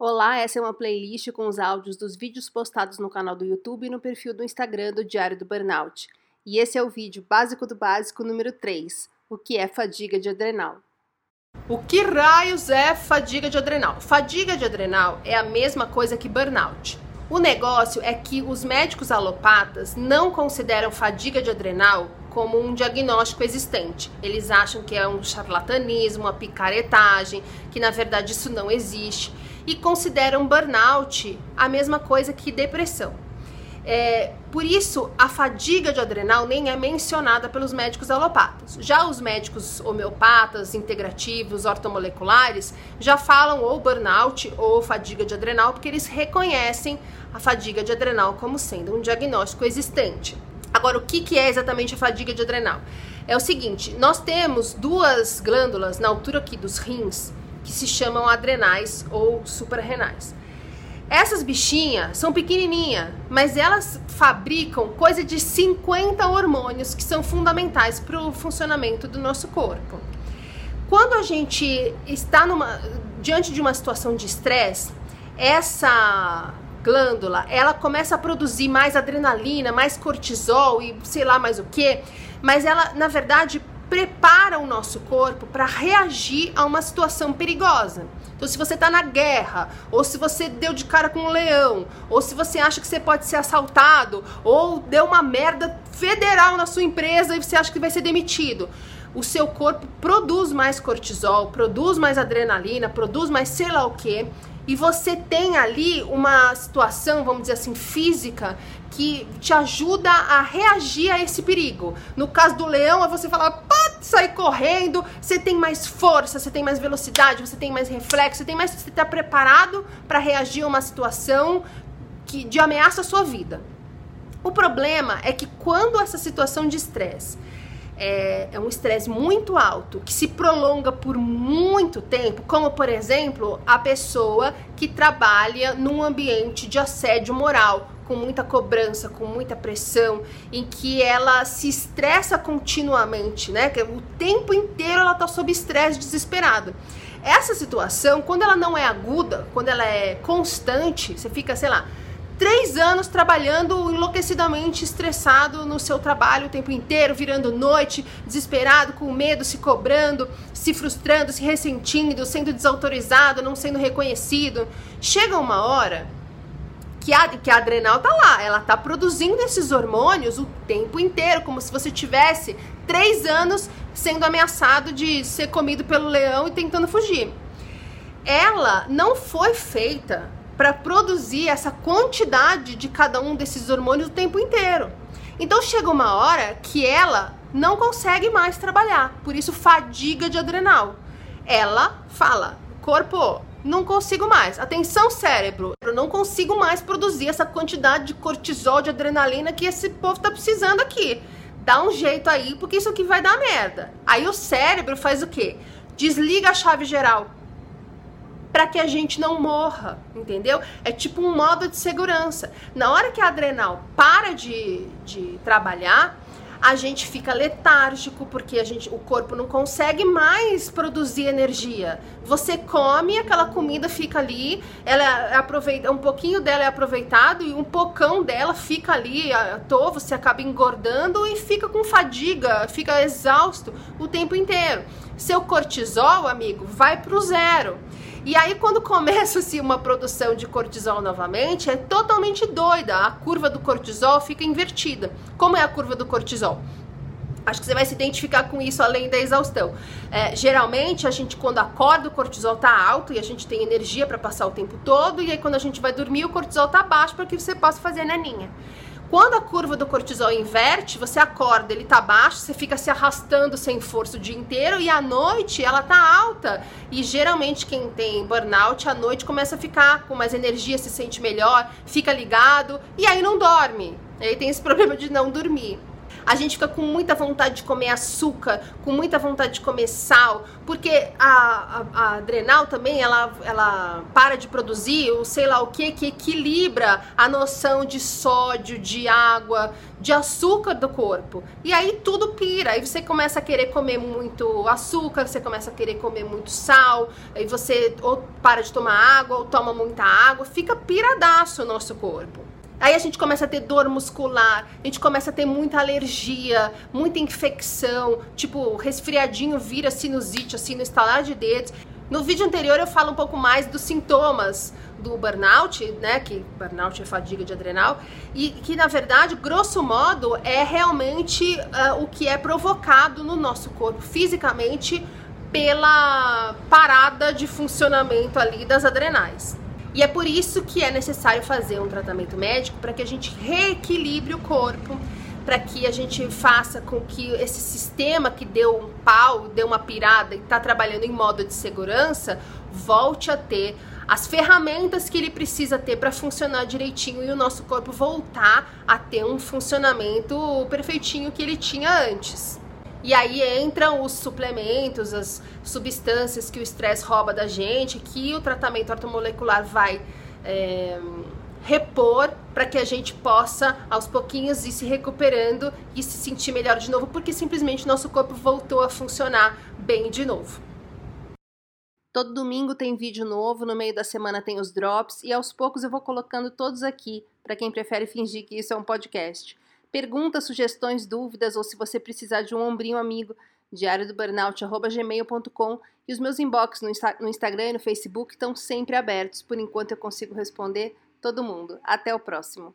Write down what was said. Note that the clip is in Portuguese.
Olá, essa é uma playlist com os áudios dos vídeos postados no canal do YouTube e no perfil do Instagram do Diário do Burnout. E esse é o vídeo básico do básico número 3, o que é fadiga de adrenal. O que raios é fadiga de adrenal? Fadiga de adrenal é a mesma coisa que burnout. O negócio é que os médicos alopatas não consideram fadiga de adrenal como um diagnóstico existente. Eles acham que é um charlatanismo, uma picaretagem, que na verdade isso não existe e consideram burnout a mesma coisa que depressão. É, por isso, a fadiga de adrenal nem é mencionada pelos médicos alopatas. Já os médicos homeopatas, integrativos, ortomoleculares, já falam ou burnout ou fadiga de adrenal, porque eles reconhecem a fadiga de adrenal como sendo um diagnóstico existente. Agora, o que, que é exatamente a fadiga de adrenal? É o seguinte: nós temos duas glândulas na altura aqui dos rins que se chamam adrenais ou suprarrenais. Essas bichinhas são pequenininhas, mas elas fabricam coisa de 50 hormônios que são fundamentais para o funcionamento do nosso corpo. Quando a gente está numa, diante de uma situação de estresse, essa glândula, ela começa a produzir mais adrenalina, mais cortisol e sei lá mais o que, mas ela, na verdade, prepara o nosso corpo para reagir a uma situação perigosa. Então, se você está na guerra, ou se você deu de cara com um leão, ou se você acha que você pode ser assaltado, ou deu uma merda federal na sua empresa e você acha que vai ser demitido, o seu corpo produz mais cortisol, produz mais adrenalina, produz mais sei lá o que, e você tem ali uma situação, vamos dizer assim, física que te ajuda a reagir a esse perigo. No caso do leão, é você falar, sair correndo, você tem mais força, você tem mais velocidade, você tem mais reflexo, você tem mais você está preparado para reagir a uma situação que de ameaça à sua vida. O problema é que quando essa situação de estresse é, é um estresse muito alto, que se prolonga por muito tempo, como por exemplo a pessoa que trabalha num ambiente de assédio moral, com muita cobrança, com muita pressão, em que ela se estressa continuamente, né? Que o tempo inteiro ela tá sob estresse, desesperada. Essa situação, quando ela não é aguda, quando ela é constante, você fica, sei lá, três anos trabalhando enlouquecidamente estressado no seu trabalho o tempo inteiro, virando noite, desesperado, com medo, se cobrando, se frustrando, se ressentindo, sendo desautorizado, não sendo reconhecido. Chega uma hora que a, que a adrenal tá lá, ela tá produzindo esses hormônios o tempo inteiro, como se você tivesse três anos sendo ameaçado de ser comido pelo leão e tentando fugir. Ela não foi feita para produzir essa quantidade de cada um desses hormônios o tempo inteiro. Então chega uma hora que ela não consegue mais trabalhar, por isso fadiga de adrenal. Ela fala: corpo, não consigo mais. Atenção, cérebro, eu não consigo mais produzir essa quantidade de cortisol, de adrenalina que esse povo tá precisando aqui. Dá um jeito aí, porque isso aqui vai dar merda. Aí o cérebro faz o quê? Desliga a chave geral para que a gente não morra, entendeu? É tipo um modo de segurança. Na hora que a adrenal para de, de trabalhar, a gente fica letárgico porque a gente, o corpo não consegue mais produzir energia. Você come, aquela comida fica ali, ela é aproveita, um pouquinho dela é aproveitado e um pocão dela fica ali à toa, você acaba engordando e fica com fadiga, fica exausto o tempo inteiro. Seu cortisol, amigo, vai pro zero. E aí, quando começa-se uma produção de cortisol novamente, é totalmente doida. A curva do cortisol fica invertida. Como é a curva do cortisol? Acho que você vai se identificar com isso além da exaustão. É, geralmente, a gente, quando acorda, o cortisol tá alto e a gente tem energia para passar o tempo todo. E aí, quando a gente vai dormir, o cortisol tá baixo para que você possa fazer a naninha. Quando a curva do cortisol inverte, você acorda, ele tá baixo, você fica se arrastando sem força o dia inteiro e à noite ela tá alta. E geralmente quem tem burnout à noite começa a ficar com mais energia, se sente melhor, fica ligado e aí não dorme. Aí tem esse problema de não dormir. A gente fica com muita vontade de comer açúcar, com muita vontade de comer sal, porque a, a, a adrenal também ela, ela para de produzir o sei lá o que que equilibra a noção de sódio, de água, de açúcar do corpo. E aí tudo pira, aí você começa a querer comer muito açúcar, você começa a querer comer muito sal, aí você ou para de tomar água ou toma muita água, fica piradaço o nosso corpo. Aí a gente começa a ter dor muscular, a gente começa a ter muita alergia, muita infecção, tipo resfriadinho vira sinusite assim no estalar de dedos. No vídeo anterior eu falo um pouco mais dos sintomas do burnout, né, que burnout é fadiga de adrenal, e que na verdade, grosso modo, é realmente uh, o que é provocado no nosso corpo fisicamente pela parada de funcionamento ali das adrenais. E é por isso que é necessário fazer um tratamento médico para que a gente reequilibre o corpo, para que a gente faça com que esse sistema que deu um pau, deu uma pirada e está trabalhando em modo de segurança, volte a ter as ferramentas que ele precisa ter para funcionar direitinho e o nosso corpo voltar a ter um funcionamento perfeitinho que ele tinha antes. E aí entram os suplementos, as substâncias que o estresse rouba da gente, que o tratamento ortomolecular vai é, repor para que a gente possa aos pouquinhos ir se recuperando e se sentir melhor de novo, porque simplesmente nosso corpo voltou a funcionar bem de novo. Todo domingo tem vídeo novo, no meio da semana tem os drops e aos poucos eu vou colocando todos aqui para quem prefere fingir que isso é um podcast. Perguntas, sugestões, dúvidas ou se você precisar de um ombrinho amigo, diário do burnout@gmail.com e os meus inbox no, Insta no Instagram e no Facebook estão sempre abertos. Por enquanto eu consigo responder todo mundo. Até o próximo.